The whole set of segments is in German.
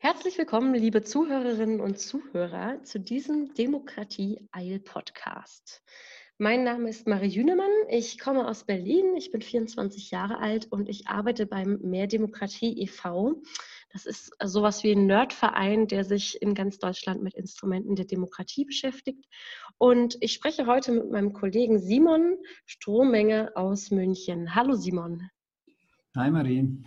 Herzlich willkommen, liebe Zuhörerinnen und Zuhörer, zu diesem Demokratie-Eil-Podcast. Mein Name ist Marie Jünemann, ich komme aus Berlin, ich bin 24 Jahre alt und ich arbeite beim Mehr Demokratie e.V. Das ist sowas wie ein Nerdverein, der sich in ganz Deutschland mit Instrumenten der Demokratie beschäftigt. Und ich spreche heute mit meinem Kollegen Simon Strohmenge aus München. Hallo Simon. Hi Marie.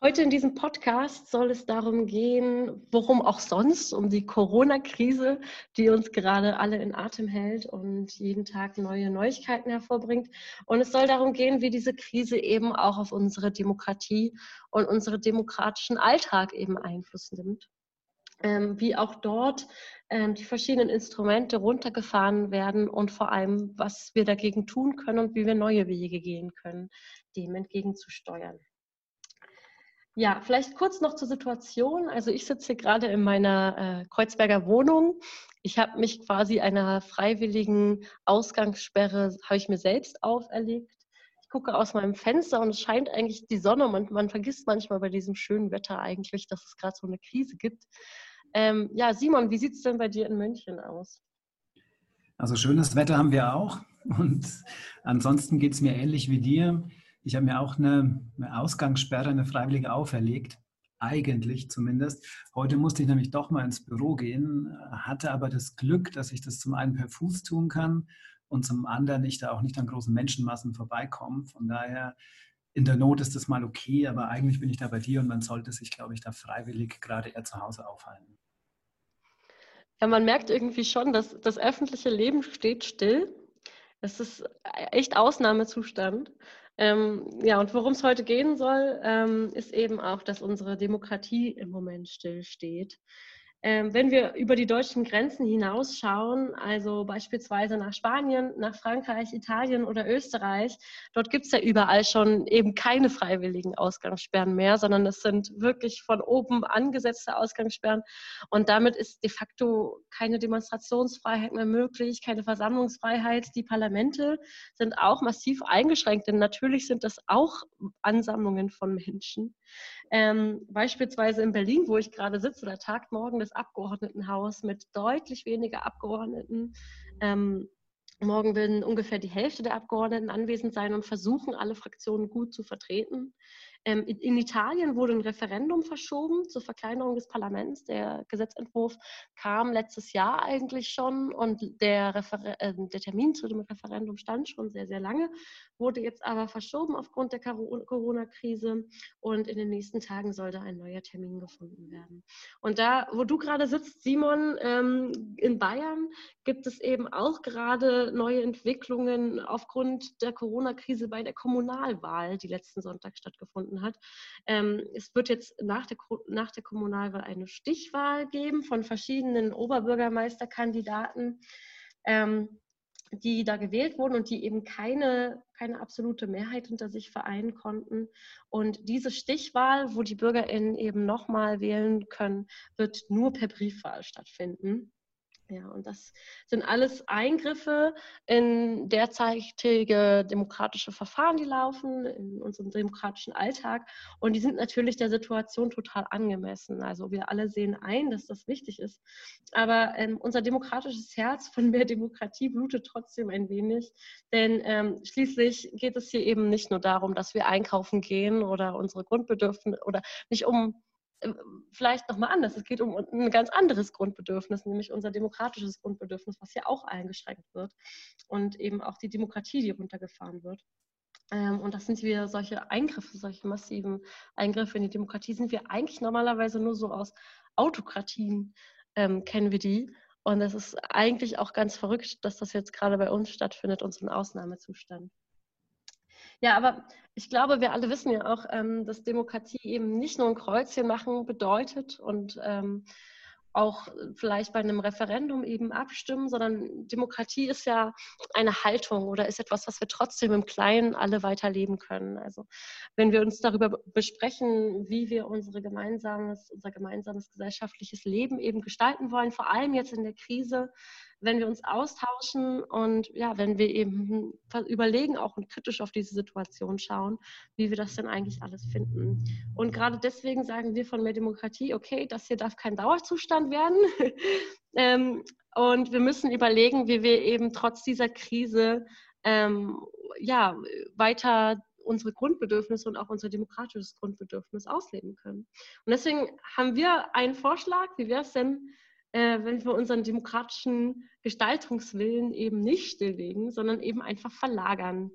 Heute in diesem Podcast soll es darum gehen, worum auch sonst, um die Corona-Krise, die uns gerade alle in Atem hält und jeden Tag neue Neuigkeiten hervorbringt. Und es soll darum gehen, wie diese Krise eben auch auf unsere Demokratie und unseren demokratischen Alltag eben Einfluss nimmt. Ähm, wie auch dort ähm, die verschiedenen Instrumente runtergefahren werden und vor allem, was wir dagegen tun können und wie wir neue Wege gehen können, dem entgegenzusteuern. Ja, vielleicht kurz noch zur Situation. Also ich sitze hier gerade in meiner äh, Kreuzberger Wohnung. Ich habe mich quasi einer freiwilligen Ausgangssperre, habe ich mir selbst auferlegt. Ich gucke aus meinem Fenster und es scheint eigentlich die Sonne. Man, man vergisst manchmal bei diesem schönen Wetter eigentlich, dass es gerade so eine Krise gibt. Ähm, ja, Simon, wie sieht es denn bei dir in München aus? Also schönes Wetter haben wir auch. Und ansonsten geht es mir ähnlich wie dir. Ich habe mir auch eine, eine Ausgangssperre, eine freiwillige auferlegt. Eigentlich zumindest. Heute musste ich nämlich doch mal ins Büro gehen, hatte aber das Glück, dass ich das zum einen per Fuß tun kann und zum anderen ich da auch nicht an großen Menschenmassen vorbeikomme. Von daher in der Not ist das mal okay, aber eigentlich bin ich da bei dir und man sollte sich, glaube ich, da freiwillig gerade eher zu Hause aufhalten. Ja, man merkt irgendwie schon, dass das öffentliche Leben steht still. Es ist echt Ausnahmezustand. Ähm, ja, und worum es heute gehen soll, ähm, ist eben auch, dass unsere Demokratie im Moment stillsteht. Ähm, wenn wir über die deutschen Grenzen hinausschauen, also beispielsweise nach Spanien, nach Frankreich, Italien oder Österreich, dort gibt es ja überall schon eben keine freiwilligen Ausgangssperren mehr, sondern es sind wirklich von oben angesetzte Ausgangssperren. Und damit ist de facto keine Demonstrationsfreiheit mehr möglich, keine Versammlungsfreiheit. Die Parlamente sind auch massiv eingeschränkt, denn natürlich sind das auch Ansammlungen von Menschen. Ähm, beispielsweise in Berlin, wo ich gerade sitze, da tagt morgen das Abgeordnetenhaus mit deutlich weniger Abgeordneten. Ähm, morgen werden ungefähr die Hälfte der Abgeordneten anwesend sein und versuchen, alle Fraktionen gut zu vertreten. Ähm, in Italien wurde ein Referendum verschoben zur Verkleinerung des Parlaments. Der Gesetzentwurf kam letztes Jahr eigentlich schon und der, Refer äh, der Termin zu dem Referendum stand schon sehr, sehr lange, wurde jetzt aber verschoben aufgrund der Corona-Krise und in den nächsten Tagen soll da ein neuer Termin gefunden werden. Und da, wo du gerade sitzt, Simon, ähm, in Bayern gibt es eben auch gerade neue Entwicklungen aufgrund der Corona-Krise bei der Kommunalwahl, die letzten Sonntag stattgefunden stattgefunden hat. Ähm, es wird jetzt nach der, nach der Kommunalwahl eine Stichwahl geben von verschiedenen Oberbürgermeisterkandidaten. Ähm, die da gewählt wurden und die eben keine, keine absolute Mehrheit hinter sich vereinen konnten. Und diese Stichwahl, wo die BürgerInnen eben nochmal wählen können, wird nur per Briefwahl stattfinden. Ja, und das sind alles Eingriffe in derzeitige demokratische Verfahren, die laufen, in unserem demokratischen Alltag. Und die sind natürlich der Situation total angemessen. Also wir alle sehen ein, dass das wichtig ist. Aber ähm, unser demokratisches Herz von mehr Demokratie blutet trotzdem ein wenig. Denn ähm, schließlich geht es hier eben nicht nur darum, dass wir einkaufen gehen oder unsere Grundbedürfnisse oder nicht um vielleicht nochmal anders. Es geht um ein ganz anderes Grundbedürfnis, nämlich unser demokratisches Grundbedürfnis, was ja auch eingeschränkt wird und eben auch die Demokratie, die runtergefahren wird. Ähm, und das sind wir solche Eingriffe, solche massiven Eingriffe in die Demokratie, sind wir eigentlich normalerweise nur so aus Autokratien, ähm, kennen wir die. Und es ist eigentlich auch ganz verrückt, dass das jetzt gerade bei uns stattfindet, unseren Ausnahmezustand. Ja, aber ich glaube, wir alle wissen ja auch, ähm, dass Demokratie eben nicht nur ein Kreuzchen machen bedeutet und, ähm, auch vielleicht bei einem Referendum eben abstimmen, sondern Demokratie ist ja eine Haltung oder ist etwas, was wir trotzdem im Kleinen alle weiterleben können. Also wenn wir uns darüber besprechen, wie wir unsere gemeinsames, unser gemeinsames gesellschaftliches Leben eben gestalten wollen, vor allem jetzt in der Krise, wenn wir uns austauschen und ja, wenn wir eben überlegen auch und kritisch auf diese Situation schauen, wie wir das denn eigentlich alles finden. Und gerade deswegen sagen wir von mehr Demokratie, okay, das hier darf kein Dauerzustand werden. ähm, und wir müssen überlegen, wie wir eben trotz dieser Krise ähm, ja, weiter unsere Grundbedürfnisse und auch unser demokratisches Grundbedürfnis ausleben können. Und deswegen haben wir einen Vorschlag, wie wäre es denn, äh, wenn wir unseren demokratischen Gestaltungswillen eben nicht stilllegen, sondern eben einfach verlagern.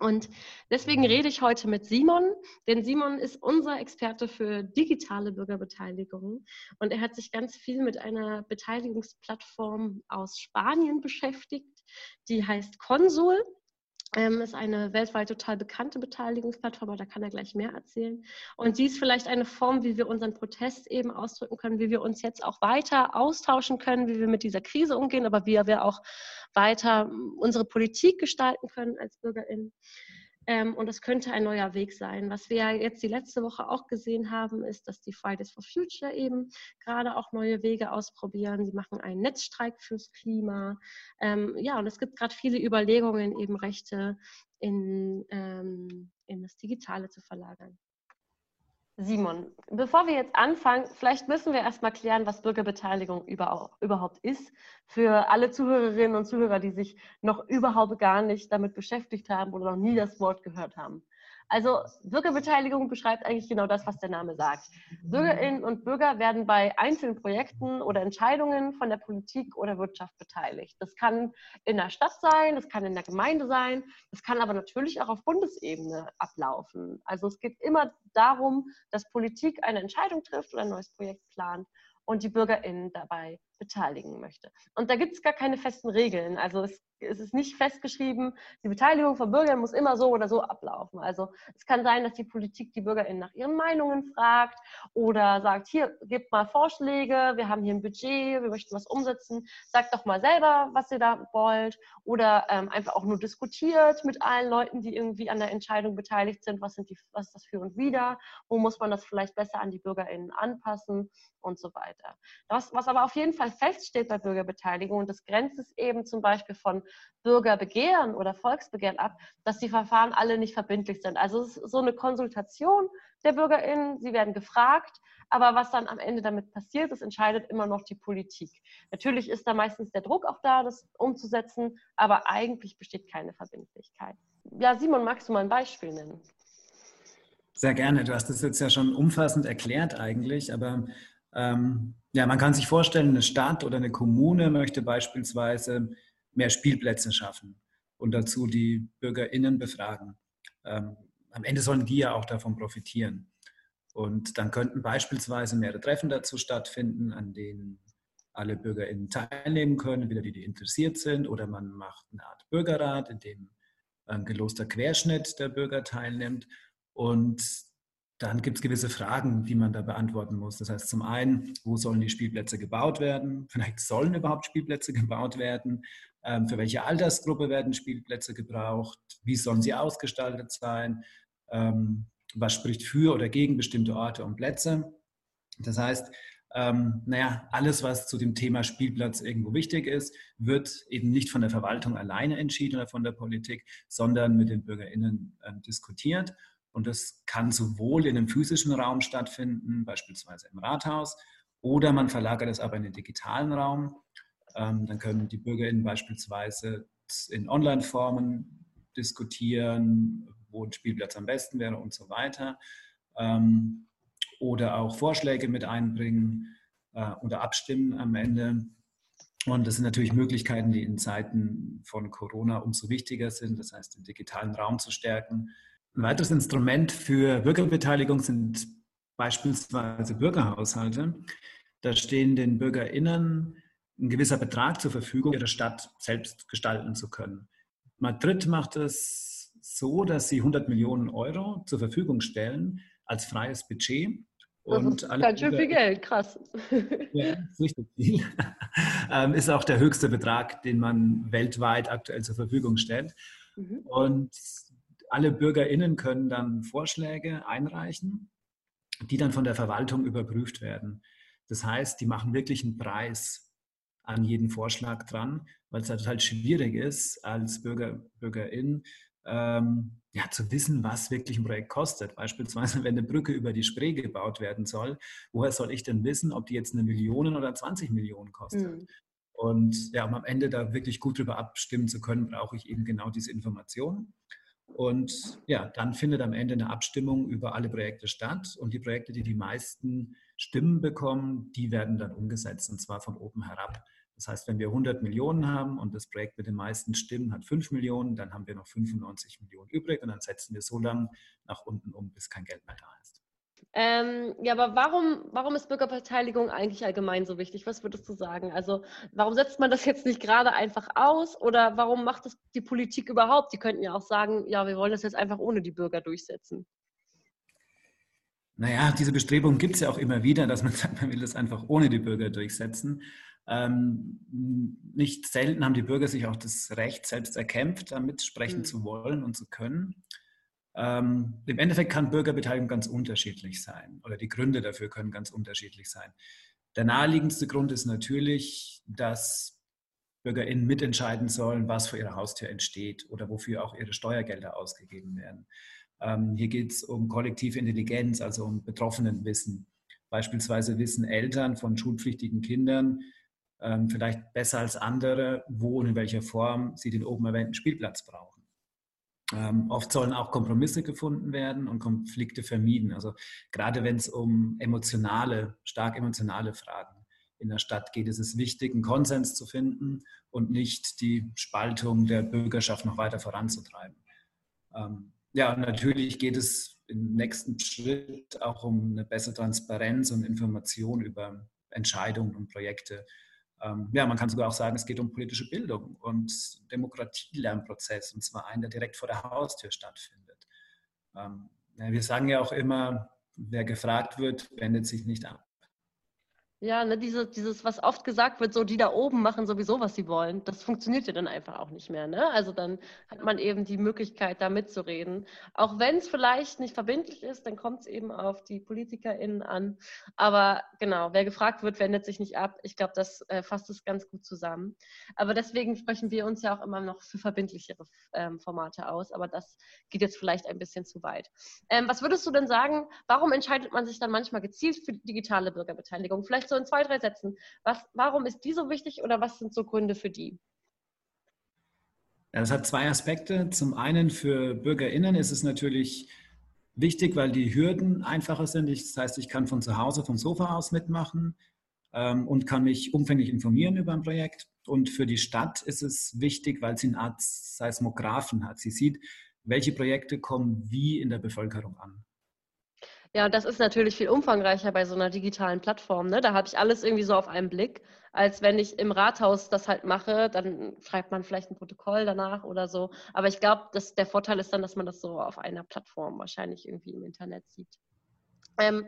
Und deswegen rede ich heute mit Simon, denn Simon ist unser Experte für digitale Bürgerbeteiligung. Und er hat sich ganz viel mit einer Beteiligungsplattform aus Spanien beschäftigt, die heißt Consul ähm, ist eine weltweit total bekannte Beteiligungsplattform, aber da kann er gleich mehr erzählen. Und sie ist vielleicht eine Form, wie wir unseren Protest eben ausdrücken können, wie wir uns jetzt auch weiter austauschen können, wie wir mit dieser Krise umgehen, aber wie wir auch weiter unsere Politik gestalten können als BürgerInnen. Ähm, und das könnte ein neuer Weg sein. Was wir jetzt die letzte Woche auch gesehen haben, ist, dass die Fridays for Future eben gerade auch neue Wege ausprobieren. Sie machen einen Netzstreik fürs Klima. Ähm, ja, und es gibt gerade viele Überlegungen, eben Rechte in, ähm, in das Digitale zu verlagern. Simon, bevor wir jetzt anfangen, vielleicht müssen wir erstmal klären, was Bürgerbeteiligung überhaupt ist. Für alle Zuhörerinnen und Zuhörer, die sich noch überhaupt gar nicht damit beschäftigt haben oder noch nie das Wort gehört haben. Also Bürgerbeteiligung beschreibt eigentlich genau das, was der Name sagt. Bürgerinnen und Bürger werden bei einzelnen Projekten oder Entscheidungen von der Politik oder Wirtschaft beteiligt. Das kann in der Stadt sein, das kann in der Gemeinde sein, das kann aber natürlich auch auf Bundesebene ablaufen. Also es geht immer darum, dass Politik eine Entscheidung trifft oder ein neues Projekt plant und die BürgerInnen dabei beteiligen möchte. Und da gibt es gar keine festen Regeln. Also es, es, ist nicht festgeschrieben, die Beteiligung von Bürgern muss immer so oder so ablaufen. Also es kann sein, dass die Politik die BürgerInnen nach ihren Meinungen fragt oder sagt, hier, gebt mal Vorschläge, wir haben hier ein Budget, wir möchten was umsetzen, sagt doch mal selber, was ihr da wollt. Oder ähm, einfach auch nur diskutiert mit allen Leuten, die irgendwie an der Entscheidung beteiligt sind, was, sind die, was ist das für und wieder, wo muss man das vielleicht besser an die BürgerInnen anpassen und so weiter. Das, was aber auf jeden Fall feststeht bei Bürgerbeteiligung, und das grenzt es eben zum Beispiel von Bürgerbegehren oder Volksbegehren ab, dass die Verfahren alle nicht verbindlich sind. Also es ist so eine Konsultation der BürgerInnen, sie werden gefragt, aber was dann am Ende damit passiert, das entscheidet immer noch die Politik. Natürlich ist da meistens der Druck auch da, das umzusetzen, aber eigentlich besteht keine Verbindlichkeit. Ja, Simon, magst du mal ein Beispiel nennen? Sehr gerne. Du hast das jetzt ja schon umfassend erklärt eigentlich, aber ähm, ja, man kann sich vorstellen, eine Stadt oder eine Kommune möchte beispielsweise mehr Spielplätze schaffen und dazu die BürgerInnen befragen. Ähm, am Ende sollen die ja auch davon profitieren. Und dann könnten beispielsweise mehrere Treffen dazu stattfinden, an denen alle BürgerInnen teilnehmen können, wieder die, die interessiert sind, oder man macht eine Art Bürgerrat, in dem ein geloster Querschnitt der Bürger teilnimmt. Und dann gibt es gewisse Fragen, die man da beantworten muss. Das heißt zum einen, wo sollen die Spielplätze gebaut werden? Vielleicht sollen überhaupt Spielplätze gebaut werden? Ähm, für welche Altersgruppe werden Spielplätze gebraucht? Wie sollen sie ausgestaltet sein? Ähm, was spricht für oder gegen bestimmte Orte und Plätze? Das heißt, ähm, naja, alles, was zu dem Thema Spielplatz irgendwo wichtig ist, wird eben nicht von der Verwaltung alleine entschieden oder von der Politik, sondern mit den BürgerInnen äh, diskutiert. Und das kann sowohl in einem physischen Raum stattfinden, beispielsweise im Rathaus, oder man verlagert es aber in den digitalen Raum. Ähm, dann können die BürgerInnen beispielsweise in Online-Formen diskutieren, wo ein Spielplatz am besten wäre und so weiter. Ähm, oder auch Vorschläge mit einbringen äh, oder abstimmen am Ende. Und das sind natürlich Möglichkeiten, die in Zeiten von Corona umso wichtiger sind, das heißt, den digitalen Raum zu stärken ein weiteres Instrument für Bürgerbeteiligung sind beispielsweise Bürgerhaushalte. Da stehen den BürgerInnen ein gewisser Betrag zur Verfügung, ihre Stadt selbst gestalten zu können. Madrid macht es so, dass sie 100 Millionen Euro zur Verfügung stellen als freies Budget Und das ist ganz schön viel Geld, krass. Ja, richtig viel. Ähm, ist auch der höchste Betrag, den man weltweit aktuell zur Verfügung stellt. Mhm. Und alle BürgerInnen können dann Vorschläge einreichen, die dann von der Verwaltung überprüft werden. Das heißt, die machen wirklich einen Preis an jeden Vorschlag dran, weil es halt schwierig ist, als Bürger, Bürgerin ähm, ja, zu wissen, was wirklich ein Projekt kostet. Beispielsweise, wenn eine Brücke über die Spree gebaut werden soll, woher soll ich denn wissen, ob die jetzt eine Million oder 20 Millionen kostet? Mhm. Und ja, um am Ende da wirklich gut drüber abstimmen zu können, brauche ich eben genau diese Informationen. Und ja, dann findet am Ende eine Abstimmung über alle Projekte statt. Und die Projekte, die die meisten Stimmen bekommen, die werden dann umgesetzt, und zwar von oben herab. Das heißt, wenn wir 100 Millionen haben und das Projekt mit den meisten Stimmen hat 5 Millionen, dann haben wir noch 95 Millionen übrig und dann setzen wir so lange nach unten um, bis kein Geld mehr da ist. Ähm, ja, aber warum, warum ist Bürgerbeteiligung eigentlich allgemein so wichtig? Was würdest du sagen? Also warum setzt man das jetzt nicht gerade einfach aus oder warum macht das die Politik überhaupt? Die könnten ja auch sagen, ja, wir wollen das jetzt einfach ohne die Bürger durchsetzen. Naja, diese Bestrebung gibt es ja auch immer wieder, dass man sagt, man will das einfach ohne die Bürger durchsetzen. Ähm, nicht selten haben die Bürger sich auch das Recht selbst erkämpft, damit sprechen mhm. zu wollen und zu können. Ähm, Im Endeffekt kann Bürgerbeteiligung ganz unterschiedlich sein oder die Gründe dafür können ganz unterschiedlich sein. Der naheliegendste Grund ist natürlich, dass BürgerInnen mitentscheiden sollen, was vor ihrer Haustür entsteht oder wofür auch ihre Steuergelder ausgegeben werden. Ähm, hier geht es um kollektive Intelligenz, also um Betroffenenwissen. Beispielsweise wissen Eltern von schulpflichtigen Kindern, ähm, vielleicht besser als andere, wo und in welcher Form sie den oben erwähnten Spielplatz brauchen. Ähm, oft sollen auch Kompromisse gefunden werden und Konflikte vermieden. Also gerade wenn es um emotionale, stark emotionale Fragen in der Stadt geht, ist es wichtig, einen Konsens zu finden und nicht die Spaltung der Bürgerschaft noch weiter voranzutreiben. Ähm, ja, natürlich geht es im nächsten Schritt auch um eine bessere Transparenz und Information über Entscheidungen und Projekte ja, man kann sogar auch sagen, es geht um politische Bildung und Demokratielernprozess, und zwar einen, der direkt vor der Haustür stattfindet. Ähm, wir sagen ja auch immer, wer gefragt wird, wendet sich nicht ab. Ja, ne, diese, dieses, was oft gesagt wird, so die da oben machen sowieso, was sie wollen, das funktioniert ja dann einfach auch nicht mehr. Ne? Also dann hat man eben die Möglichkeit, da mitzureden. Auch wenn es vielleicht nicht verbindlich ist, dann kommt es eben auf die PolitikerInnen an. Aber genau, wer gefragt wird, wendet sich nicht ab. Ich glaube, das äh, fasst es ganz gut zusammen. Aber deswegen sprechen wir uns ja auch immer noch für verbindlichere ähm, Formate aus. Aber das geht jetzt vielleicht ein bisschen zu weit. Ähm, was würdest du denn sagen, warum entscheidet man sich dann manchmal gezielt für digitale Bürgerbeteiligung? Vielleicht so so in zwei, drei Sätzen. Was, warum ist die so wichtig oder was sind so Gründe für die? Ja, das hat zwei Aspekte. Zum einen für BürgerInnen ist es natürlich wichtig, weil die Hürden einfacher sind. Das heißt, ich kann von zu Hause, vom Sofa aus mitmachen ähm, und kann mich umfänglich informieren über ein Projekt. Und für die Stadt ist es wichtig, weil sie eine Art Seismographen hat. Sie sieht, welche Projekte kommen wie in der Bevölkerung an. Ja, das ist natürlich viel umfangreicher bei so einer digitalen Plattform. Ne? Da habe ich alles irgendwie so auf einen Blick, als wenn ich im Rathaus das halt mache. Dann schreibt man vielleicht ein Protokoll danach oder so. Aber ich glaube, der Vorteil ist dann, dass man das so auf einer Plattform wahrscheinlich irgendwie im Internet sieht. Ähm,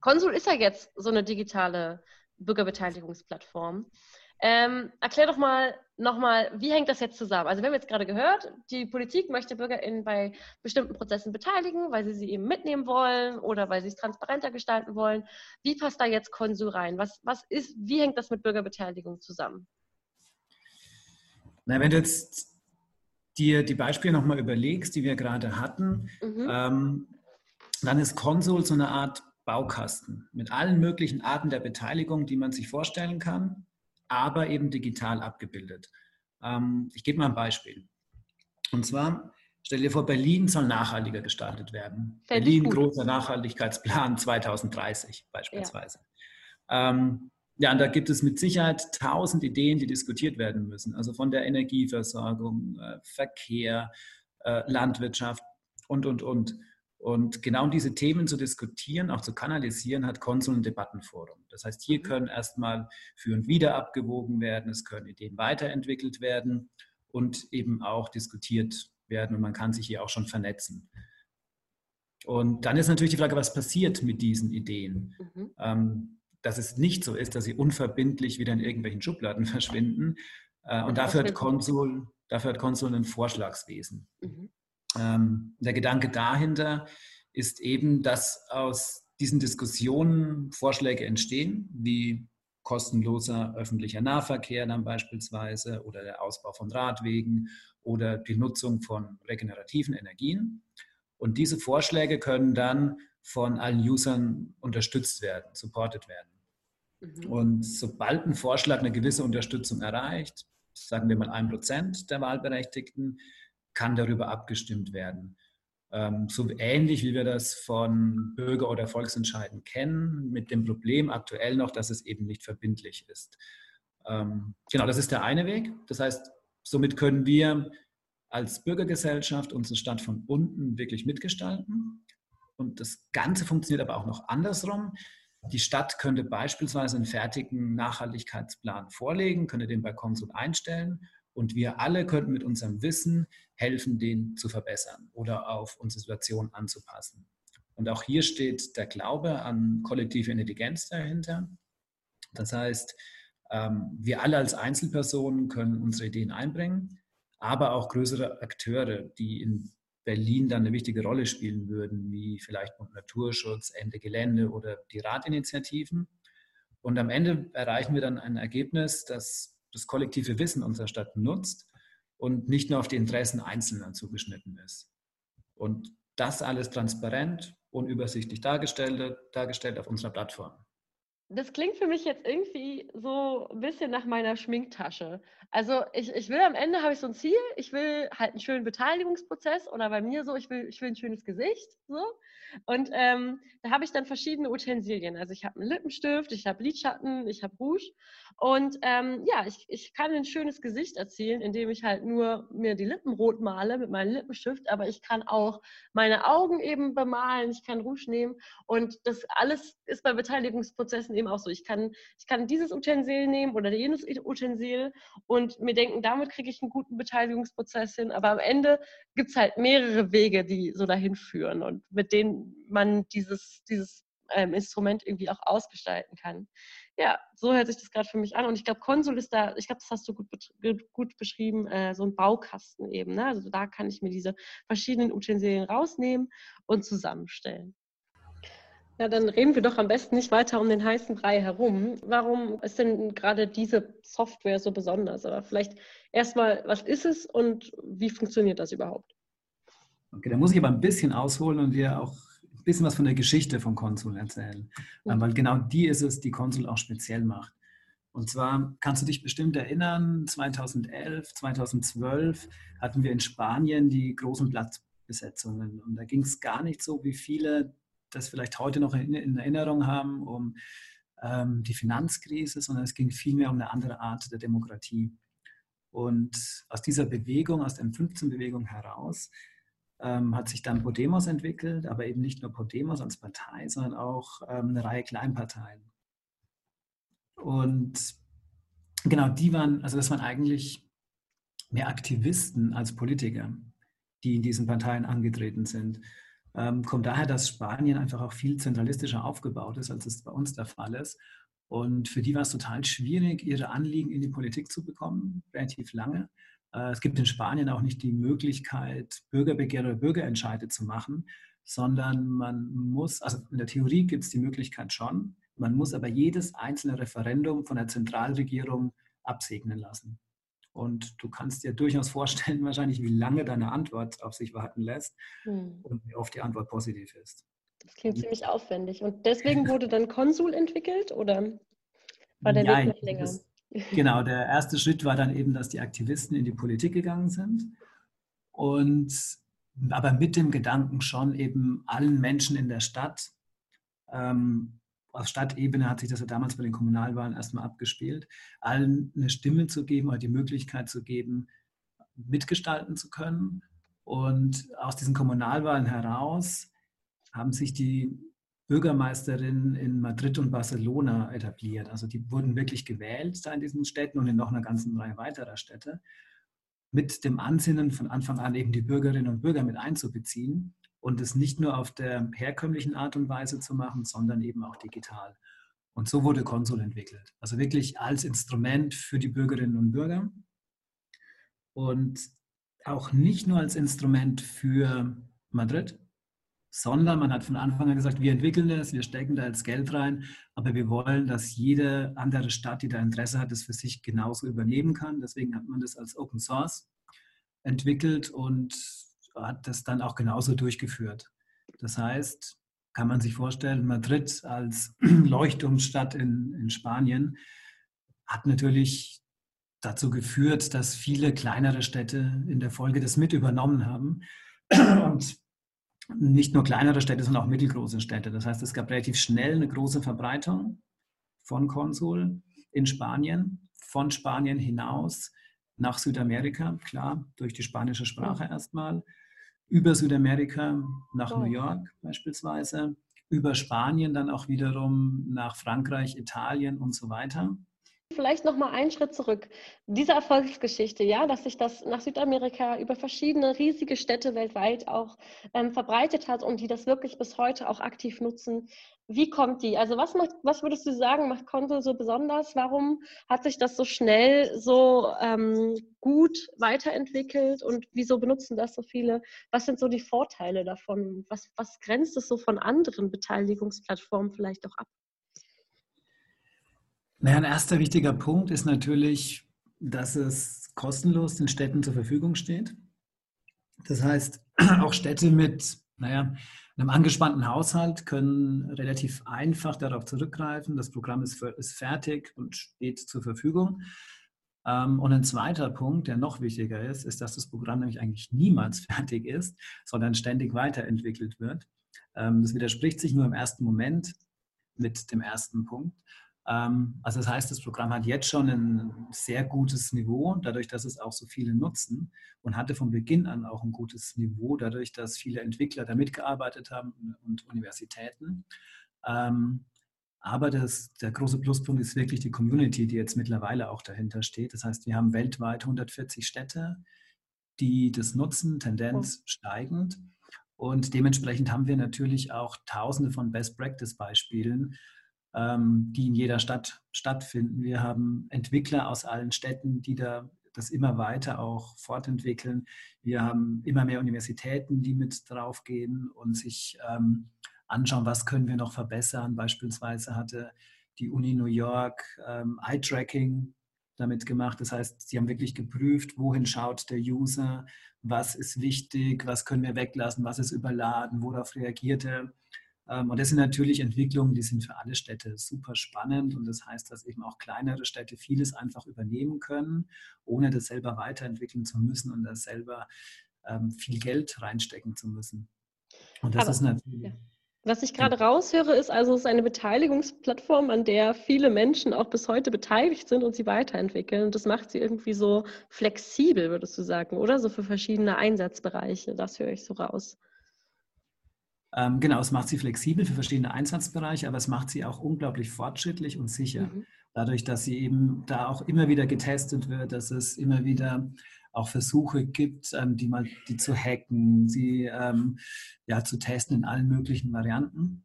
Konsul ist ja jetzt so eine digitale Bürgerbeteiligungsplattform. Ähm, erklär doch mal nochmal, wie hängt das jetzt zusammen? Also wir haben jetzt gerade gehört, die Politik möchte BürgerInnen bei bestimmten Prozessen beteiligen, weil sie sie eben mitnehmen wollen oder weil sie es transparenter gestalten wollen. Wie passt da jetzt Konsul rein? Was, was ist, wie hängt das mit Bürgerbeteiligung zusammen? Na, wenn du jetzt dir die Beispiele nochmal überlegst, die wir gerade hatten, mhm. ähm, dann ist Konsul so eine Art Baukasten mit allen möglichen Arten der Beteiligung, die man sich vorstellen kann aber eben digital abgebildet. Ähm, ich gebe mal ein Beispiel. Und zwar, stell dir vor, Berlin soll nachhaltiger gestaltet werden. Fällt Berlin, großer Nachhaltigkeitsplan 2030 beispielsweise. Ja. Ähm, ja, und da gibt es mit Sicherheit tausend Ideen, die diskutiert werden müssen. Also von der Energieversorgung, äh, Verkehr, äh, Landwirtschaft und, und, und. Und genau diese Themen zu diskutieren, auch zu kanalisieren, hat Konsul ein Debattenforum. Das heißt, hier mhm. können erstmal für und wieder abgewogen werden, es können Ideen weiterentwickelt werden und eben auch diskutiert werden und man kann sich hier auch schon vernetzen. Und dann ist natürlich die Frage, was passiert mit diesen Ideen? Mhm. Ähm, dass es nicht so ist, dass sie unverbindlich wieder in irgendwelchen Schubladen verschwinden. Äh, und dafür hat, Konsul, dafür hat Konsul ein Vorschlagswesen. Mhm. Ähm, der Gedanke dahinter ist eben, dass aus diesen Diskussionen Vorschläge entstehen, wie kostenloser öffentlicher Nahverkehr dann beispielsweise oder der Ausbau von Radwegen oder die Nutzung von regenerativen Energien. Und diese Vorschläge können dann von allen Usern unterstützt werden, supported werden. Mhm. Und sobald ein Vorschlag eine gewisse Unterstützung erreicht, sagen wir mal ein Prozent der Wahlberechtigten, kann darüber abgestimmt werden. Ähm, so ähnlich wie wir das von Bürger- oder Volksentscheiden kennen, mit dem Problem aktuell noch, dass es eben nicht verbindlich ist. Ähm, genau, das ist der eine Weg. Das heißt, somit können wir als Bürgergesellschaft unsere Stadt von unten wirklich mitgestalten. Und das Ganze funktioniert aber auch noch andersrum. Die Stadt könnte beispielsweise einen fertigen Nachhaltigkeitsplan vorlegen, könnte den bei Konsul einstellen und wir alle könnten mit unserem Wissen helfen, den zu verbessern oder auf unsere Situation anzupassen. Und auch hier steht der Glaube an kollektive Intelligenz dahinter. Das heißt, ähm, wir alle als Einzelpersonen können unsere Ideen einbringen, aber auch größere Akteure, die in Berlin dann eine wichtige Rolle spielen würden, wie vielleicht Naturschutz, Ende Gelände oder die Radinitiativen. Und am Ende erreichen wir dann ein Ergebnis, das das kollektive Wissen unserer Stadt nutzt und nicht nur auf die Interessen Einzelner zugeschnitten ist. Und das alles transparent und übersichtlich dargestellt, dargestellt auf unserer Plattform. Das klingt für mich jetzt irgendwie so ein bisschen nach meiner Schminktasche. Also ich, ich will am Ende, habe ich so ein Ziel, ich will halt einen schönen Beteiligungsprozess oder bei mir so, ich will, ich will ein schönes Gesicht. So. Und ähm, da habe ich dann verschiedene Utensilien. Also ich habe einen Lippenstift, ich habe Lidschatten, ich habe Rouge. Und ähm, ja, ich, ich kann ein schönes Gesicht erzielen, indem ich halt nur mir die Lippen rot male mit meinem Lippenstift. Aber ich kann auch meine Augen eben bemalen, ich kann Rouge nehmen. Und das alles ist bei Beteiligungsprozessen eben auch so. Ich kann, ich kann dieses Utensil nehmen oder jenes Utensil und mir denken, damit kriege ich einen guten Beteiligungsprozess hin. Aber am Ende gibt es halt mehrere Wege, die so dahin führen und mit denen man dieses, dieses ähm, Instrument irgendwie auch ausgestalten kann. Ja, so hört sich das gerade für mich an. Und ich glaube, Konsul ist da, ich glaube, das hast du gut, gut beschrieben, äh, so ein Baukasten eben. Ne? Also da kann ich mir diese verschiedenen Utensilien rausnehmen und zusammenstellen. Ja, dann reden wir doch am besten nicht weiter um den heißen Brei herum. Warum ist denn gerade diese Software so besonders? Aber vielleicht erstmal, was ist es und wie funktioniert das überhaupt? Okay, da muss ich aber ein bisschen ausholen und dir auch ein bisschen was von der Geschichte von Consul erzählen. Mhm. Weil genau die ist es, die Consul auch speziell macht. Und zwar kannst du dich bestimmt erinnern, 2011, 2012 hatten wir in Spanien die großen Platzbesetzungen. Und da ging es gar nicht so, wie viele das vielleicht heute noch in, in Erinnerung haben, um ähm, die Finanzkrise, sondern es ging vielmehr um eine andere Art der Demokratie. Und aus dieser Bewegung, aus der M15-Bewegung heraus, ähm, hat sich dann Podemos entwickelt, aber eben nicht nur Podemos als Partei, sondern auch ähm, eine Reihe Kleinparteien. Und genau, die waren, also das waren eigentlich mehr Aktivisten als Politiker, die in diesen Parteien angetreten sind ähm, kommt daher, dass Spanien einfach auch viel zentralistischer aufgebaut ist, als es bei uns der Fall ist. Und für die war es total schwierig, ihre Anliegen in die Politik zu bekommen, relativ lange. Äh, es gibt in Spanien auch nicht die Möglichkeit, Bürgerbegehre oder Bürgerentscheide zu machen, sondern man muss, also in der Theorie gibt es die Möglichkeit schon, man muss aber jedes einzelne Referendum von der Zentralregierung absegnen lassen. Und du kannst dir durchaus vorstellen, wahrscheinlich, wie lange deine Antwort auf sich warten lässt hm. und wie oft die Antwort positiv ist. Das klingt ziemlich aufwendig. Und deswegen wurde dann Konsul entwickelt oder war der Nein, Weg noch länger? Das, genau, der erste Schritt war dann eben, dass die Aktivisten in die Politik gegangen sind. Und aber mit dem Gedanken schon eben allen Menschen in der Stadt ähm, auf Stadtebene hat sich das ja damals bei den Kommunalwahlen erstmal abgespielt, allen eine Stimme zu geben oder die Möglichkeit zu geben, mitgestalten zu können. Und aus diesen Kommunalwahlen heraus haben sich die Bürgermeisterinnen in Madrid und Barcelona etabliert. Also die wurden wirklich gewählt da in diesen Städten und in noch einer ganzen Reihe weiterer Städte mit dem Ansinnen von Anfang an eben die Bürgerinnen und Bürger mit einzubeziehen und es nicht nur auf der herkömmlichen Art und Weise zu machen, sondern eben auch digital. Und so wurde Consul entwickelt. Also wirklich als Instrument für die Bürgerinnen und Bürger und auch nicht nur als Instrument für Madrid, sondern man hat von Anfang an gesagt, wir entwickeln das, wir stecken da jetzt Geld rein, aber wir wollen, dass jede andere Stadt, die da Interesse hat, es für sich genauso übernehmen kann. Deswegen hat man das als Open Source entwickelt und hat das dann auch genauso durchgeführt. Das heißt, kann man sich vorstellen, Madrid als Leuchtturmstadt in, in Spanien hat natürlich dazu geführt, dass viele kleinere Städte in der Folge das mit übernommen haben. Und nicht nur kleinere Städte, sondern auch mittelgroße Städte. Das heißt, es gab relativ schnell eine große Verbreitung von Konsul in Spanien, von Spanien hinaus nach Südamerika, klar, durch die spanische Sprache erstmal, über Südamerika nach New York beispielsweise, über Spanien dann auch wiederum nach Frankreich, Italien und so weiter. Vielleicht noch mal einen Schritt zurück. Diese Erfolgsgeschichte, ja, dass sich das nach Südamerika über verschiedene riesige Städte weltweit auch ähm, verbreitet hat und die das wirklich bis heute auch aktiv nutzen. Wie kommt die? Also was macht, was würdest du sagen, macht Konto so besonders? Warum hat sich das so schnell so ähm, gut weiterentwickelt und wieso benutzen das so viele? Was sind so die Vorteile davon? Was, was grenzt es so von anderen Beteiligungsplattformen vielleicht auch ab? Naja, ein erster wichtiger Punkt ist natürlich, dass es kostenlos den Städten zur Verfügung steht. Das heißt, auch Städte mit naja, einem angespannten Haushalt können relativ einfach darauf zurückgreifen. Das Programm ist, ist fertig und steht zur Verfügung. Ähm, und ein zweiter Punkt, der noch wichtiger ist, ist, dass das Programm nämlich eigentlich niemals fertig ist, sondern ständig weiterentwickelt wird. Ähm, das widerspricht sich nur im ersten Moment mit dem ersten Punkt. Ähm, also das heißt, das Programm hat jetzt schon ein sehr gutes Niveau, dadurch, dass es auch so viele nutzen und hatte von Beginn an auch ein gutes Niveau, dadurch, dass viele Entwickler da mitgearbeitet haben und Universitäten. Ähm, aber das, der große Pluspunkt ist wirklich die Community, die jetzt mittlerweile auch dahinter steht. Das heißt, wir haben weltweit 140 Städte, die das nutzen, Tendenz steigend. Und dementsprechend haben wir natürlich auch tausende von Best-Practice-Beispielen, ähm, die in jeder Stadt stattfinden. Wir haben Entwickler aus allen Städten, die da das immer weiter auch fortentwickeln. Wir haben immer mehr Universitäten, die mit draufgehen und sich ähm, anschauen, was können wir noch verbessern. Beispielsweise hatte die Uni New York ähm, Eye-Tracking damit gemacht. Das heißt, sie haben wirklich geprüft, wohin schaut der User, was ist wichtig, was können wir weglassen, was ist überladen, worauf reagiert er. Ähm, und das sind natürlich Entwicklungen, die sind für alle Städte super spannend. Und das heißt, dass eben auch kleinere Städte vieles einfach übernehmen können, ohne das selber weiterentwickeln zu müssen und das selber ähm, viel Geld reinstecken zu müssen. Und das Aber, ist natürlich. Ja. Was ich gerade raushöre, ist also, es ist eine Beteiligungsplattform, an der viele Menschen auch bis heute beteiligt sind und sie weiterentwickeln. Und das macht sie irgendwie so flexibel, würdest du sagen, oder? So für verschiedene Einsatzbereiche. Das höre ich so raus. Ähm, genau, es macht sie flexibel für verschiedene Einsatzbereiche, aber es macht sie auch unglaublich fortschrittlich und sicher. Mhm. Dadurch, dass sie eben da auch immer wieder getestet wird, dass es immer wieder auch Versuche gibt, ähm, die mal die zu hacken, sie ähm, ja, zu testen in allen möglichen Varianten.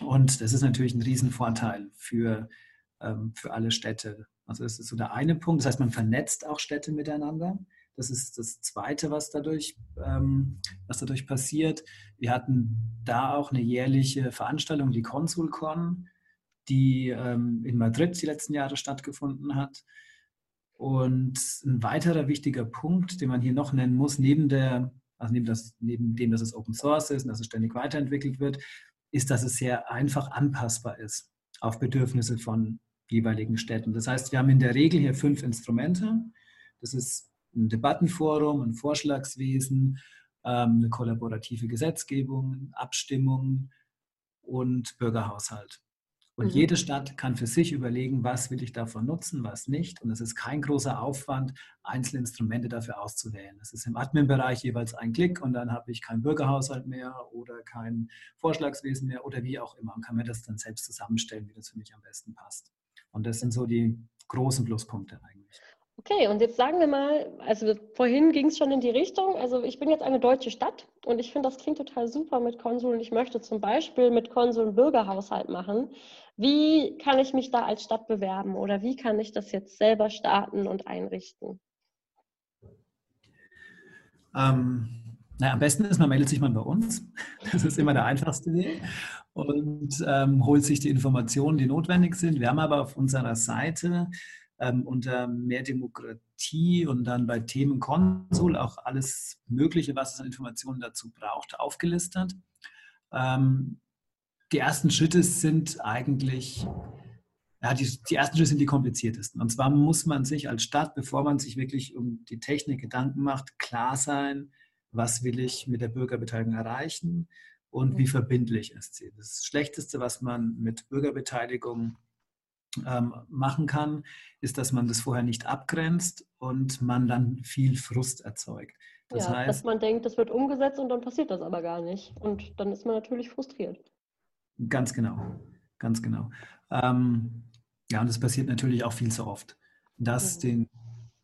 Und das ist natürlich ein Riesenvorteil für, ähm, für alle Städte. Also das ist so der eine Punkt. Das heißt, man vernetzt auch Städte miteinander. Das ist das Zweite, was dadurch, ähm, was dadurch passiert. Wir hatten da auch eine jährliche Veranstaltung, die ConsulCon, die ähm, in Madrid die letzten Jahre stattgefunden hat. Und ein weiterer wichtiger Punkt, den man hier noch nennen muss, neben, der, also neben, das, neben dem, dass es Open Source ist und dass es ständig weiterentwickelt wird, ist, dass es sehr einfach anpassbar ist auf Bedürfnisse von jeweiligen Städten. Das heißt, wir haben in der Regel hier fünf Instrumente. Das ist ein Debattenforum, ein Vorschlagswesen, ähm, eine kollaborative Gesetzgebung, Abstimmung und Bürgerhaushalt. Und mhm. jede Stadt kann für sich überlegen, was will ich davon nutzen, was nicht. Und es ist kein großer Aufwand, einzelne Instrumente dafür auszuwählen. Es ist im Admin-Bereich jeweils ein Klick und dann habe ich keinen Bürgerhaushalt mehr oder kein Vorschlagswesen mehr oder wie auch immer. Und kann mir das dann selbst zusammenstellen, wie das für mich am besten passt. Und das sind so die großen Pluspunkte eigentlich. Okay, und jetzt sagen wir mal, also vorhin ging es schon in die Richtung, also ich bin jetzt eine deutsche Stadt und ich finde, das klingt total super mit Konsul und ich möchte zum Beispiel mit Konsul einen Bürgerhaushalt machen. Wie kann ich mich da als Stadt bewerben oder wie kann ich das jetzt selber starten und einrichten? Ähm, na, am besten ist, man meldet sich mal bei uns. Das ist immer der einfachste Weg und ähm, holt sich die Informationen, die notwendig sind. Wir haben aber auf unserer Seite ähm, unter mehr Demokratie und dann bei Themen Konsul auch alles Mögliche, was es an Informationen dazu braucht, aufgelistet. Ähm, die ersten Schritte sind eigentlich, ja, die, die ersten Schritte sind die kompliziertesten. Und zwar muss man sich als Stadt, bevor man sich wirklich um die Technik Gedanken macht, klar sein, was will ich mit der Bürgerbeteiligung erreichen und wie verbindlich ist sie. Das Schlechteste, was man mit Bürgerbeteiligung ähm, machen kann, ist, dass man das vorher nicht abgrenzt und man dann viel Frust erzeugt. Das ja, heißt, dass man denkt, das wird umgesetzt und dann passiert das aber gar nicht. Und dann ist man natürlich frustriert. Ganz genau, ganz genau. Ähm, ja, und das passiert natürlich auch viel zu oft, dass mhm. den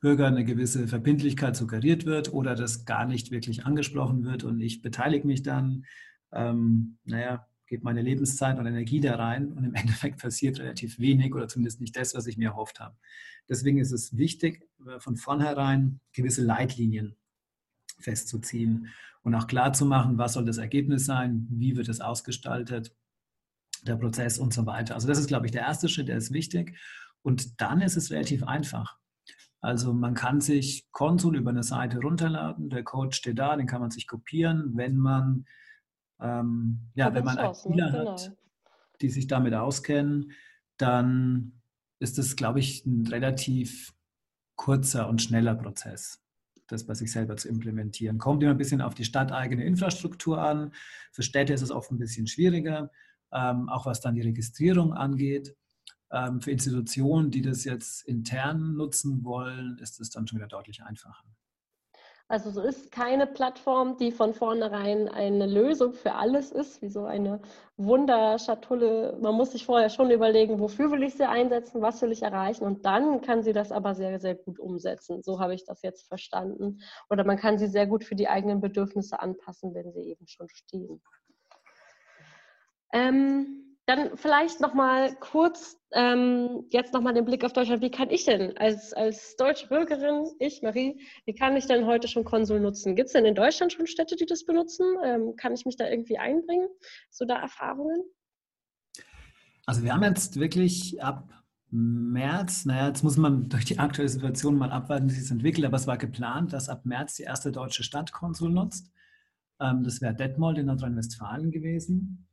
Bürgern eine gewisse Verbindlichkeit suggeriert wird oder das gar nicht wirklich angesprochen wird und ich beteilige mich dann. Ähm, naja, gebe meine Lebenszeit und Energie da rein und im Endeffekt passiert relativ wenig oder zumindest nicht das, was ich mir erhofft habe. Deswegen ist es wichtig, äh, von vornherein gewisse Leitlinien festzuziehen und auch klar zu machen, was soll das Ergebnis sein, wie wird es ausgestaltet, der Prozess und so weiter. Also das ist, glaube ich, der erste Schritt, der ist wichtig. Und dann ist es relativ einfach. Also man kann sich Konsul über eine Seite runterladen, der Code steht da, den kann man sich kopieren, wenn man ähm, ja, wenn man ITler ne? genau. hat, die sich damit auskennen, dann ist das, glaube ich, ein relativ kurzer und schneller Prozess, das bei sich selber zu implementieren. Kommt immer ein bisschen auf die stadteigene Infrastruktur an. Für Städte ist es oft ein bisschen schwieriger, ähm, auch was dann die Registrierung angeht. Ähm, für Institutionen, die das jetzt intern nutzen wollen, ist es dann schon wieder deutlich einfacher. Also es ist keine Plattform, die von vornherein eine Lösung für alles ist, wie so eine Wunderschatulle. Man muss sich vorher schon überlegen, wofür will ich sie einsetzen, was will ich erreichen und dann kann sie das aber sehr, sehr gut umsetzen. So habe ich das jetzt verstanden. Oder man kann sie sehr gut für die eigenen Bedürfnisse anpassen, wenn sie eben schon stehen. Ähm, dann vielleicht noch mal kurz ähm, jetzt noch mal den Blick auf Deutschland. Wie kann ich denn als, als deutsche Bürgerin, ich Marie, wie kann ich denn heute schon Konsul nutzen? Gibt es denn in Deutschland schon Städte, die das benutzen? Ähm, kann ich mich da irgendwie einbringen? So da Erfahrungen? Also wir haben jetzt wirklich ab März, naja, jetzt muss man durch die aktuelle Situation mal abwarten, wie sich entwickelt, aber es war geplant, dass ab März die erste deutsche Stadt Konsul nutzt. Ähm, das wäre Detmold in Nordrhein-Westfalen gewesen.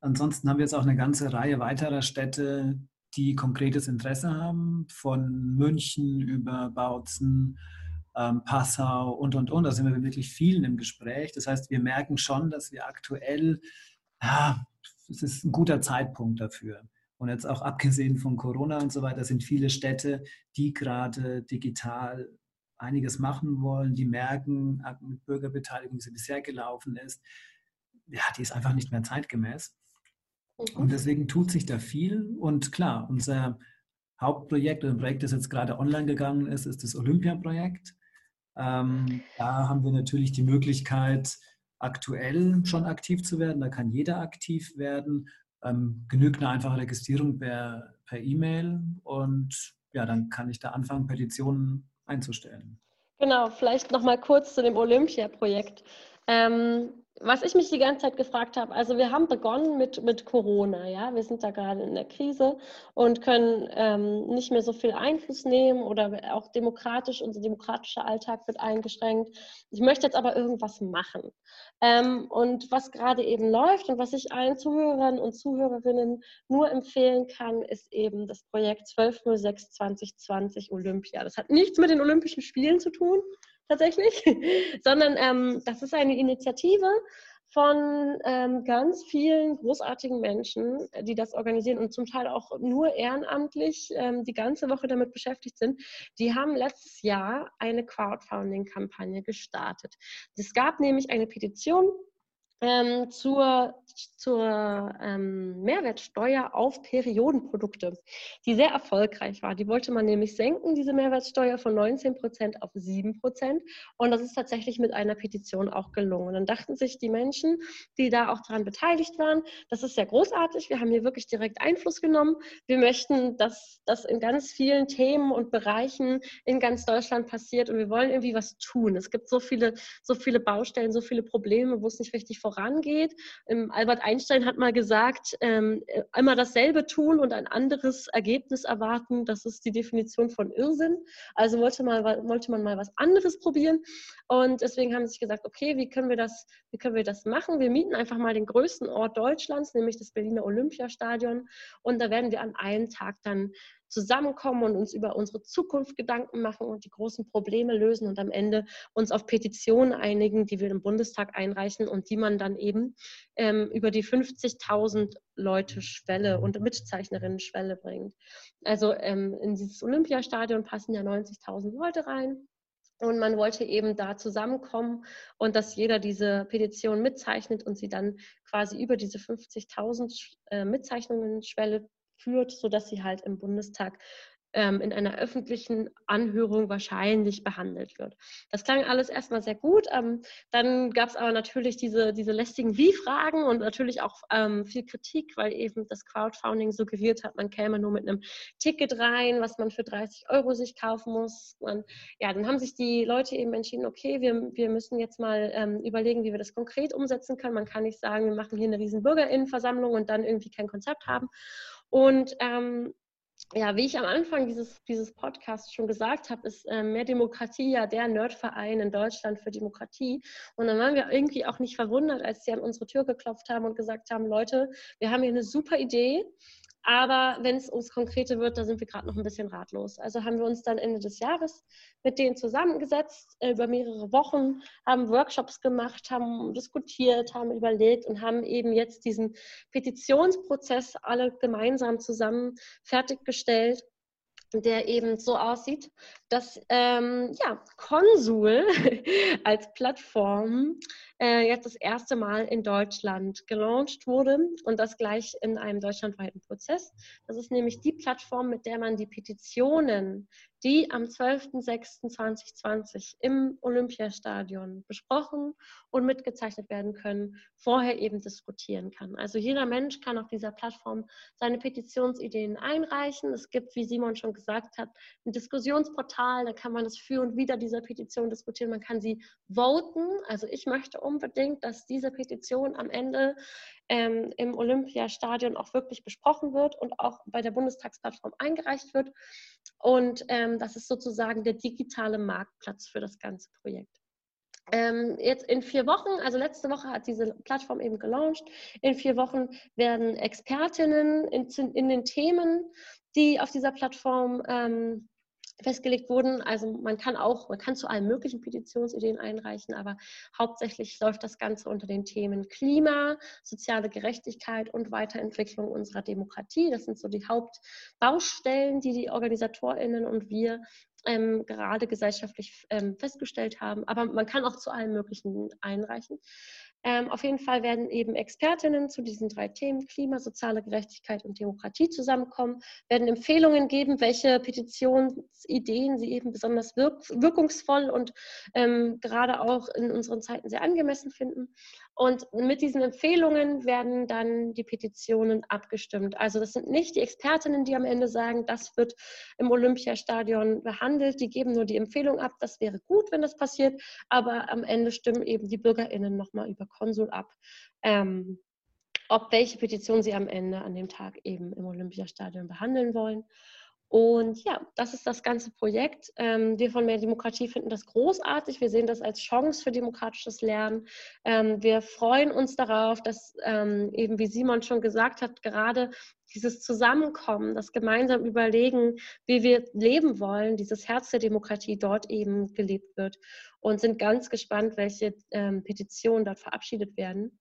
Ansonsten haben wir jetzt auch eine ganze Reihe weiterer Städte, die konkretes Interesse haben, von München über Bautzen, ähm, Passau und, und, und. Da sind wir wirklich vielen im Gespräch. Das heißt, wir merken schon, dass wir aktuell, ja, es ist ein guter Zeitpunkt dafür. Und jetzt auch abgesehen von Corona und so weiter, sind viele Städte, die gerade digital einiges machen wollen, die merken mit Bürgerbeteiligung, wie sie bisher gelaufen ist, ja, die ist einfach nicht mehr zeitgemäß. Und mhm. deswegen tut sich da viel. Und klar, unser Hauptprojekt ein Projekt, das jetzt gerade online gegangen ist, ist das Olympia-Projekt. Ähm, da haben wir natürlich die Möglichkeit, aktuell schon aktiv zu werden. Da kann jeder aktiv werden. Ähm, genügt eine einfache Registrierung per, E-Mail und ja, dann kann ich da anfangen, Petitionen einzustellen. Genau, vielleicht noch mal kurz zu dem Olympia-Projekt. Ähm, was ich mich die ganze Zeit gefragt habe, also wir haben begonnen mit, mit Corona, ja, wir sind da gerade in der Krise und können ähm, nicht mehr so viel Einfluss nehmen oder auch demokratisch, unser demokratischer Alltag wird eingeschränkt. Ich möchte jetzt aber irgendwas machen. Ähm, und was gerade eben läuft und was ich allen Zuhörern und Zuhörerinnen nur empfehlen kann, ist eben das Projekt 1206 2020 Olympia. Das hat nichts mit den Olympischen Spielen zu tun, tatsächlich, sondern ähm, das ist eine Initiative von ähm, ganz vielen großartigen Menschen, die das organisieren und zum Teil auch nur ehrenamtlich ähm, die ganze Woche damit beschäftigt sind. Die haben letztes Jahr eine Crowdfunding-Kampagne gestartet. Es gab nämlich eine Petition ähm, zur, zur ähm, Mehrwertsteuer auf Periodenprodukte, die sehr erfolgreich war. Die wollte man nämlich senken, diese Mehrwertsteuer von 19 Prozent auf 7 Prozent. Und das ist tatsächlich mit einer Petition auch gelungen. Und dann dachten sich die Menschen, die da auch daran beteiligt waren, das ist ja großartig. Wir haben hier wirklich direkt Einfluss genommen. Wir möchten, dass das in ganz vielen Themen und Bereichen in ganz Deutschland passiert. Und wir wollen irgendwie was tun. Es gibt so viele, so viele Baustellen, so viele Probleme, wo es nicht richtig vorangeht. Ähm, Albert Einstein hat mal gesagt, ähm, immer dasselbe tun und ein anderes Ergebnis erwarten, das ist die Definition von Irrsinn. Also wollte, mal, wollte man mal was anderes probieren. Und deswegen haben sie sich gesagt, okay, wie können wir das, wie können wir das machen? Wir mieten einfach mal den größten Ort Deutschlands, nämlich das Berliner Olympiastadion. Und da werden wir an einem Tag dann zusammenkommen und uns über unsere Zukunft Gedanken machen und die großen Probleme lösen und am Ende uns auf Petitionen einigen, die wir im Bundestag einreichen und die man dann eben ähm, über die 50.000 Leute Schwelle und Mitzeichnerinnen Schwelle bringt. Also ähm, in dieses Olympiastadion passen ja 90.000 Leute rein. Und man wollte eben da zusammenkommen und dass jeder diese Petition mitzeichnet und sie dann quasi über diese 50.000 äh, Mitzeichnungen-Schwelle führt, sodass sie halt im Bundestag ähm, in einer öffentlichen Anhörung wahrscheinlich behandelt wird. Das klang alles erstmal sehr gut. Ähm, dann gab es aber natürlich diese, diese lästigen Wie-Fragen und natürlich auch ähm, viel Kritik, weil eben das Crowdfunding suggeriert hat, man käme nur mit einem Ticket rein, was man für 30 Euro sich kaufen muss. Man, ja, dann haben sich die Leute eben entschieden, okay, wir, wir müssen jetzt mal ähm, überlegen, wie wir das konkret umsetzen können. Man kann nicht sagen, wir machen hier eine riesen Bürgerinnenversammlung und dann irgendwie kein Konzept haben. Und ähm, ja, wie ich am Anfang dieses, dieses Podcasts schon gesagt habe, ist äh, Mehr Demokratie ja der Nerdverein in Deutschland für Demokratie. Und dann waren wir irgendwie auch nicht verwundert, als sie an unsere Tür geklopft haben und gesagt haben, Leute, wir haben hier eine super Idee. Aber wenn es ums Konkrete wird, da sind wir gerade noch ein bisschen ratlos. Also haben wir uns dann Ende des Jahres mit denen zusammengesetzt, äh, über mehrere Wochen, haben Workshops gemacht, haben diskutiert, haben überlegt und haben eben jetzt diesen Petitionsprozess alle gemeinsam zusammen fertiggestellt der eben so aussieht, dass ähm, ja, Konsul als Plattform äh, jetzt das erste Mal in Deutschland gelauncht wurde und das gleich in einem deutschlandweiten Prozess. Das ist nämlich die Plattform, mit der man die Petitionen, die am 12.06.2020 im Olympiastadion besprochen und mitgezeichnet werden können, vorher eben diskutieren kann. Also jeder Mensch kann auf dieser Plattform seine Petitionsideen einreichen. Es gibt, wie Simon schon gesagt hat, ein Diskussionsportal, da kann man das für und wieder dieser Petition diskutieren. Man kann sie voten. Also ich möchte unbedingt, dass diese Petition am Ende ähm, im Olympiastadion auch wirklich besprochen wird und auch bei der Bundestagsplattform eingereicht wird. Und ähm, das ist sozusagen der digitale Marktplatz für das ganze Projekt. Ähm, jetzt in vier Wochen, also letzte Woche hat diese Plattform eben gelauncht. In vier Wochen werden Expertinnen in, in den Themen, die auf dieser Plattform ähm, festgelegt wurden. Also man kann auch, man kann zu allen möglichen Petitionsideen einreichen, aber hauptsächlich läuft das Ganze unter den Themen Klima, soziale Gerechtigkeit und Weiterentwicklung unserer Demokratie. Das sind so die Hauptbaustellen, die die OrganisatorInnen und wir ähm, gerade gesellschaftlich ähm, festgestellt haben. Aber man kann auch zu allen möglichen einreichen. Ähm, auf jeden Fall werden eben Expertinnen zu diesen drei Themen Klima, soziale Gerechtigkeit und Demokratie zusammenkommen, werden Empfehlungen geben, welche Petitionsideen sie eben besonders wirk wirkungsvoll und ähm, gerade auch in unseren Zeiten sehr angemessen finden. Und mit diesen Empfehlungen werden dann die Petitionen abgestimmt. Also das sind nicht die Expertinnen, die am Ende sagen, das wird im Olympiastadion behandelt. Die geben nur die Empfehlung ab, das wäre gut, wenn das passiert. Aber am Ende stimmen eben die BürgerInnen nochmal über Konsul ab. Ähm, ob welche Petition sie am Ende an dem Tag eben im Olympiastadion behandeln wollen. Und ja, das ist das ganze Projekt. Ähm, wir von Mehr Demokratie finden das großartig. Wir sehen das als Chance für demokratisches Lernen. Ähm, wir freuen uns darauf, dass ähm, eben, wie Simon schon gesagt hat, gerade dieses Zusammenkommen, das gemeinsam überlegen, wie wir leben wollen, dieses Herz der Demokratie dort eben gelebt wird und sind ganz gespannt, welche Petitionen dort verabschiedet werden.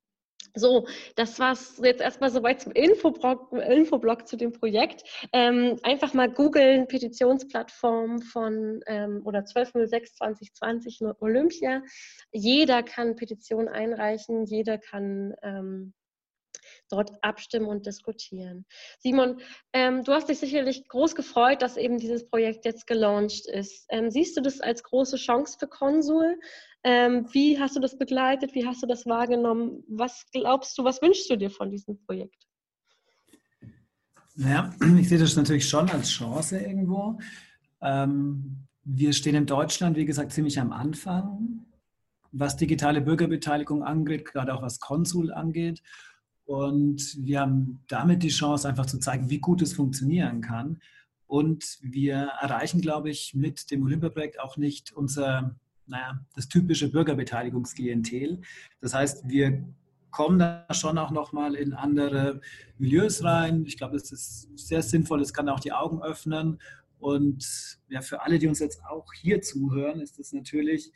So, das war es jetzt erstmal soweit zum Infoblock, Infoblock zu dem Projekt. Ähm, einfach mal googeln, Petitionsplattform von ähm, oder 1206 2020 Olympia. Jeder kann Petitionen einreichen, jeder kann ähm, dort abstimmen und diskutieren. Simon, ähm, du hast dich sicherlich groß gefreut, dass eben dieses Projekt jetzt gelauncht ist. Ähm, siehst du das als große Chance für Konsul? Ähm, wie hast du das begleitet? Wie hast du das wahrgenommen? Was glaubst du, was wünschst du dir von diesem Projekt? Naja, ich sehe das natürlich schon als Chance irgendwo. Ähm, wir stehen in Deutschland, wie gesagt, ziemlich am Anfang, was digitale Bürgerbeteiligung angeht, gerade auch was Konsul angeht. Und wir haben damit die Chance, einfach zu zeigen, wie gut es funktionieren kann. Und wir erreichen, glaube ich, mit dem Olympiaprojekt auch nicht unser, naja, das typische Bürgerbeteiligungsklientel. Das heißt, wir kommen da schon auch nochmal in andere Milieus rein. Ich glaube, es ist sehr sinnvoll, es kann auch die Augen öffnen. Und ja, für alle, die uns jetzt auch hier zuhören, ist es natürlich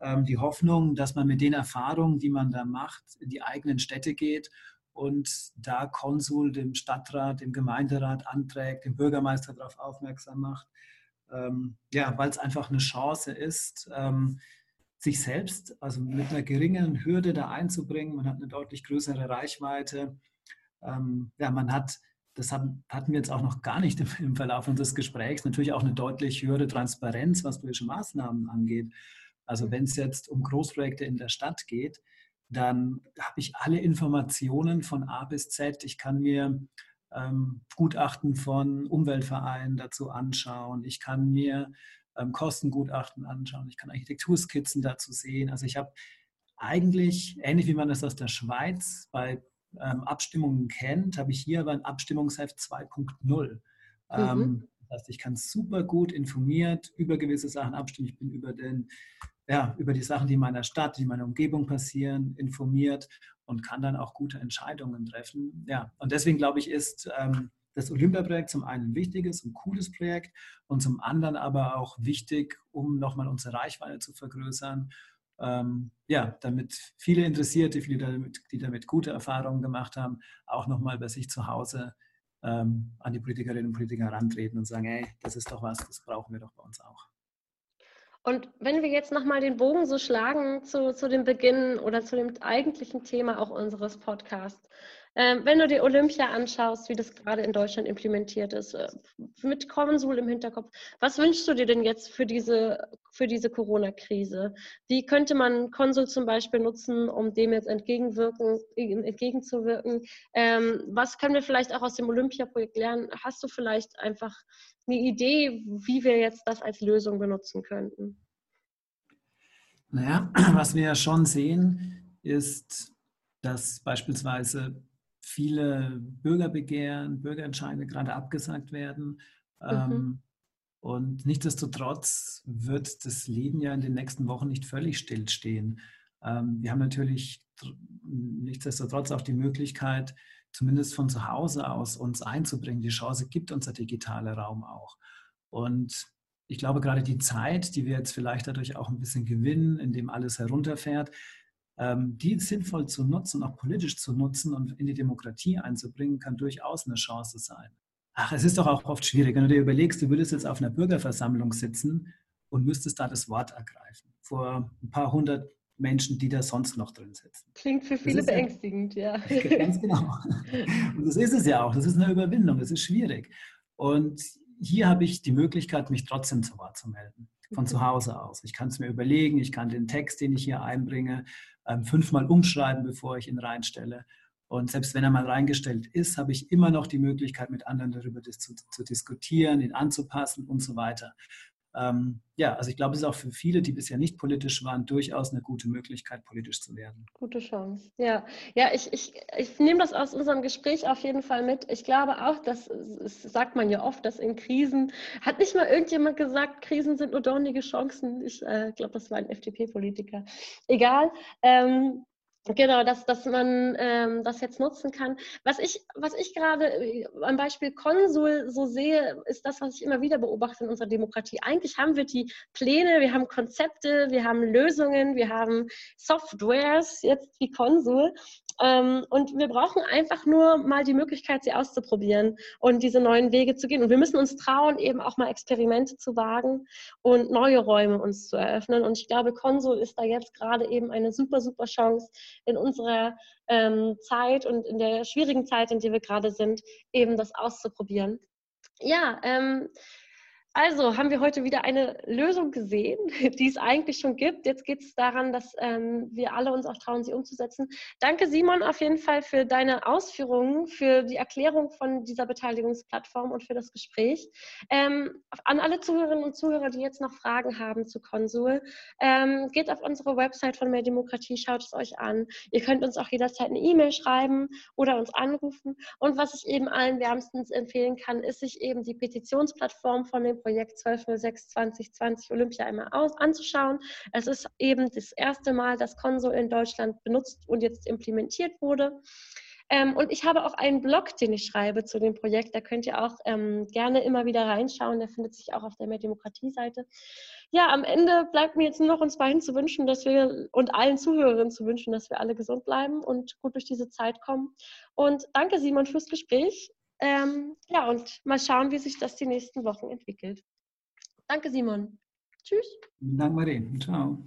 ähm, die Hoffnung, dass man mit den Erfahrungen, die man da macht, in die eigenen Städte geht und da Konsul dem Stadtrat, dem Gemeinderat anträgt, den Bürgermeister darauf aufmerksam macht. Ähm, ja, weil es einfach eine Chance ist, ähm, sich selbst, also mit einer geringen Hürde da einzubringen. Man hat eine deutlich größere Reichweite. Ähm, ja, man hat, das hatten wir jetzt auch noch gar nicht im, im Verlauf unseres Gesprächs, natürlich auch eine deutlich höhere Transparenz, was politische Maßnahmen angeht. Also wenn es jetzt um Großprojekte in der Stadt geht, dann habe ich alle Informationen von A bis Z. Ich kann mir ähm, Gutachten von Umweltvereinen dazu anschauen. Ich kann mir ähm, Kostengutachten anschauen. Ich kann Architekturskizzen dazu sehen. Also ich habe eigentlich, ähnlich wie man das aus der Schweiz bei ähm, Abstimmungen kennt, habe ich hier aber ein Abstimmungsheft 2.0. Ähm, mhm. Das heißt, ich kann super gut informiert über gewisse Sachen abstimmen. Ich bin über den ja, über die Sachen, die in meiner Stadt, die in meiner Umgebung passieren, informiert und kann dann auch gute Entscheidungen treffen. Ja, und deswegen glaube ich, ist ähm, das Olympiaprojekt zum einen ein wichtiges und cooles Projekt und zum anderen aber auch wichtig, um nochmal unsere Reichweite zu vergrößern. Ähm, ja, damit viele Interessierte, viele, damit, die damit gute Erfahrungen gemacht haben, auch nochmal bei sich zu Hause ähm, an die Politikerinnen und Politiker herantreten und sagen, hey, das ist doch was, das brauchen wir doch bei uns auch. Und wenn wir jetzt nochmal den Bogen so schlagen zu, zu dem Beginn oder zu dem eigentlichen Thema auch unseres Podcasts. Ähm, wenn du dir Olympia anschaust, wie das gerade in Deutschland implementiert ist, äh, mit Konsul im Hinterkopf, was wünschst du dir denn jetzt für diese, für diese Corona-Krise? Wie könnte man Konsul zum Beispiel nutzen, um dem jetzt entgegenwirken, entgegenzuwirken? Ähm, was können wir vielleicht auch aus dem Olympia-Projekt lernen? Hast du vielleicht einfach eine Idee, wie wir jetzt das als Lösung benutzen könnten? Naja, was wir ja schon sehen, ist, dass beispielsweise viele Bürgerbegehren, Bürgerentscheide gerade abgesagt werden. Mhm. Ähm, und nichtsdestotrotz wird das Leben ja in den nächsten Wochen nicht völlig stillstehen. Ähm, wir haben natürlich nichtsdestotrotz auch die Möglichkeit, zumindest von zu Hause aus uns einzubringen. Die Chance gibt unser digitaler Raum auch. Und ich glaube, gerade die Zeit, die wir jetzt vielleicht dadurch auch ein bisschen gewinnen, indem alles herunterfährt, die sinnvoll zu nutzen, auch politisch zu nutzen und in die Demokratie einzubringen, kann durchaus eine Chance sein. Ach, es ist doch auch oft schwierig, wenn du dir überlegst, du würdest jetzt auf einer Bürgerversammlung sitzen und müsstest da das Wort ergreifen. Vor ein paar hundert Menschen, die da sonst noch drin sitzen. Klingt für viele beängstigend, ja. ja. Ganz genau. Und das ist es ja auch. Das ist eine Überwindung. Das ist schwierig. Und hier habe ich die Möglichkeit, mich trotzdem zu Wort zu melden. Von zu Hause aus. Ich kann es mir überlegen. Ich kann den Text, den ich hier einbringe, ähm, fünfmal umschreiben, bevor ich ihn reinstelle. Und selbst wenn er mal reingestellt ist, habe ich immer noch die Möglichkeit, mit anderen darüber zu, zu diskutieren, ihn anzupassen und so weiter. Ähm, ja, also ich glaube, es ist auch für viele, die bisher nicht politisch waren, durchaus eine gute Möglichkeit, politisch zu werden. Gute Chance. Ja, ja ich, ich, ich nehme das aus unserem Gespräch auf jeden Fall mit. Ich glaube auch, dass, das sagt man ja oft, dass in Krisen, hat nicht mal irgendjemand gesagt, Krisen sind nur dornige Chancen. Ich äh, glaube, das war ein FDP-Politiker. Egal. Ähm, Genau, dass, dass man ähm, das jetzt nutzen kann. Was ich, was ich gerade äh, am Beispiel Konsul so sehe, ist das, was ich immer wieder beobachte in unserer Demokratie. Eigentlich haben wir die Pläne, wir haben Konzepte, wir haben Lösungen, wir haben Softwares, jetzt wie Konsul. Ähm, und wir brauchen einfach nur mal die Möglichkeit, sie auszuprobieren und diese neuen Wege zu gehen. Und wir müssen uns trauen, eben auch mal Experimente zu wagen und neue Räume uns zu eröffnen. Und ich glaube, Konsul ist da jetzt gerade eben eine super, super Chance in unserer ähm, Zeit und in der schwierigen Zeit, in der wir gerade sind, eben das auszuprobieren. Ja, ähm, also haben wir heute wieder eine Lösung gesehen, die es eigentlich schon gibt. Jetzt geht es daran, dass ähm, wir alle uns auch trauen, sie umzusetzen. Danke, Simon, auf jeden Fall für deine Ausführungen, für die Erklärung von dieser Beteiligungsplattform und für das Gespräch. Ähm, an alle Zuhörerinnen und Zuhörer, die jetzt noch Fragen haben zu Konsul, ähm, geht auf unsere Website von Mehr Demokratie, schaut es euch an. Ihr könnt uns auch jederzeit eine E-Mail schreiben oder uns anrufen. Und was ich eben allen wärmstens empfehlen kann, ist sich eben die Petitionsplattform von dem Projekt 1206 2020 Olympia einmal aus, anzuschauen. Es ist eben das erste Mal, dass Konsul in Deutschland benutzt und jetzt implementiert wurde. Ähm, und ich habe auch einen Blog, den ich schreibe zu dem Projekt. Da könnt ihr auch ähm, gerne immer wieder reinschauen. Der findet sich auch auf der Mehr Demokratie-Seite. Ja, am Ende bleibt mir jetzt nur noch uns beiden zu wünschen, dass wir und allen Zuhörerinnen zu wünschen, dass wir alle gesund bleiben und gut durch diese Zeit kommen. Und danke, Simon, fürs Gespräch. Ähm, ja, und mal schauen, wie sich das die nächsten Wochen entwickelt. Danke, Simon. Tschüss. Danke, Marie. Ciao.